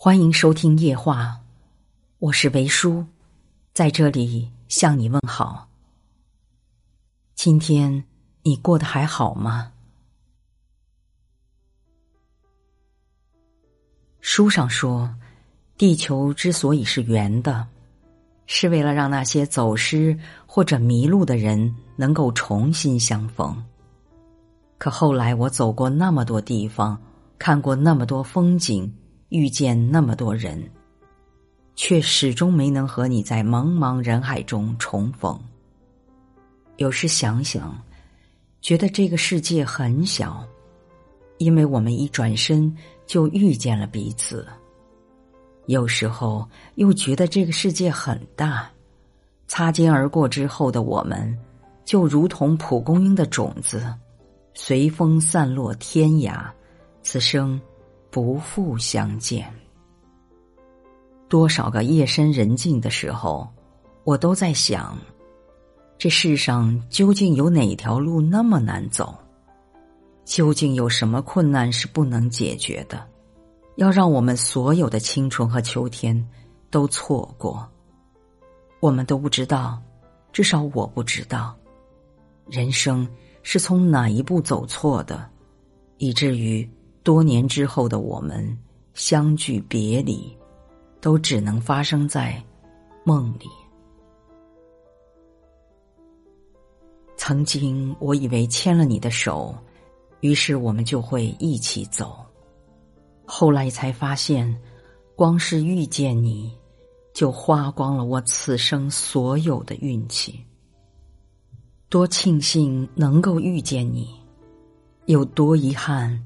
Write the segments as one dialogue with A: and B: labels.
A: 欢迎收听夜话，我是维叔，在这里向你问好。今天你过得还好吗？书上说，地球之所以是圆的，是为了让那些走失或者迷路的人能够重新相逢。可后来我走过那么多地方，看过那么多风景。遇见那么多人，却始终没能和你在茫茫人海中重逢。有时想想，觉得这个世界很小，因为我们一转身就遇见了彼此；有时候又觉得这个世界很大，擦肩而过之后的我们，就如同蒲公英的种子，随风散落天涯，此生。不复相见。多少个夜深人静的时候，我都在想：这世上究竟有哪条路那么难走？究竟有什么困难是不能解决的？要让我们所有的青春和秋天都错过？我们都不知道，至少我不知道，人生是从哪一步走错的，以至于。多年之后的我们相聚别离，都只能发生在梦里。曾经我以为牵了你的手，于是我们就会一起走。后来才发现，光是遇见你，就花光了我此生所有的运气。多庆幸能够遇见你，有多遗憾。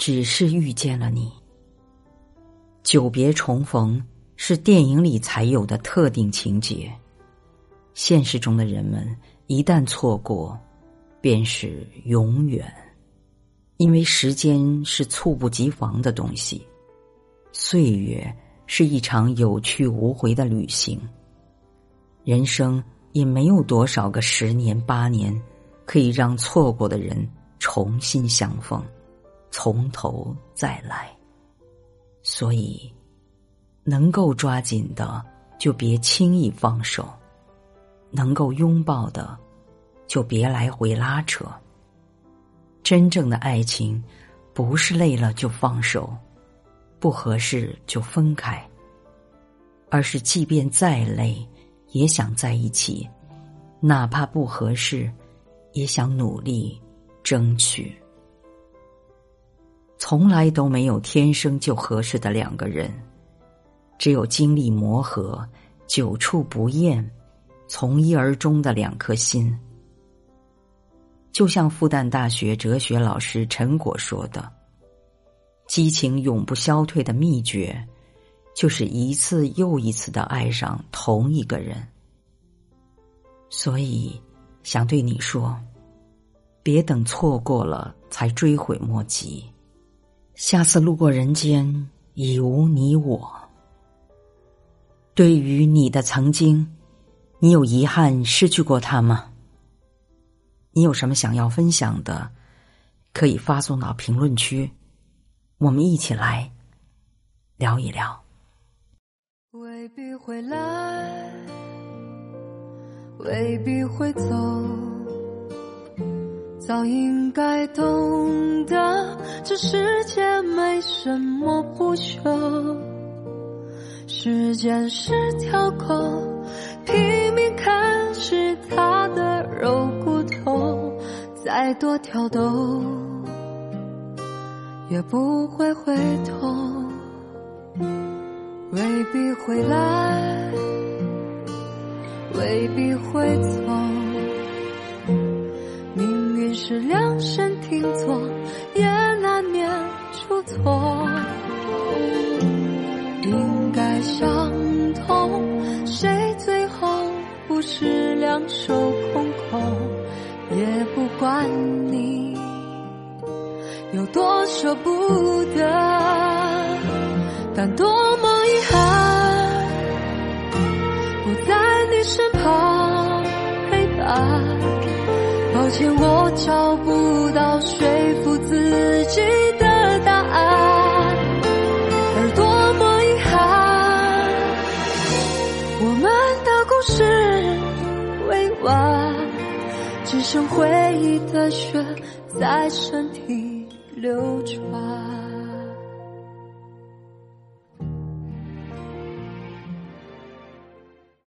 A: 只是遇见了你。久别重逢是电影里才有的特定情节，现实中的人们一旦错过，便是永远。因为时间是猝不及防的东西，岁月是一场有去无回的旅行。人生也没有多少个十年八年，可以让错过的人重新相逢。从头再来，所以能够抓紧的就别轻易放手，能够拥抱的就别来回拉扯。真正的爱情不是累了就放手，不合适就分开，而是即便再累也想在一起，哪怕不合适，也想努力争取。从来都没有天生就合适的两个人，只有经历磨合、久处不厌、从一而终的两颗心。就像复旦大学哲学老师陈果说的：“激情永不消退的秘诀，就是一次又一次的爱上同一个人。”所以，想对你说，别等错过了才追悔莫及。下次路过人间，已无你我。对于你的曾经，你有遗憾失去过他吗？你有什么想要分享的，可以发送到评论区，我们一起来聊一聊。
B: 未必会来，未必会走。早应该懂得，这世界没什么不朽。时间是条狗，拼命啃食它的肉骨头，再多挑逗也不会回头。未必会来，未必会走。是量身定做，也难免出错。应该相同，谁最后不是两手空空？也不管你有多舍不得，但多么遗憾，不在你身旁抱歉我找不到说服自己的答案而多么遗憾我们的故事未完只剩回忆的血在身体流转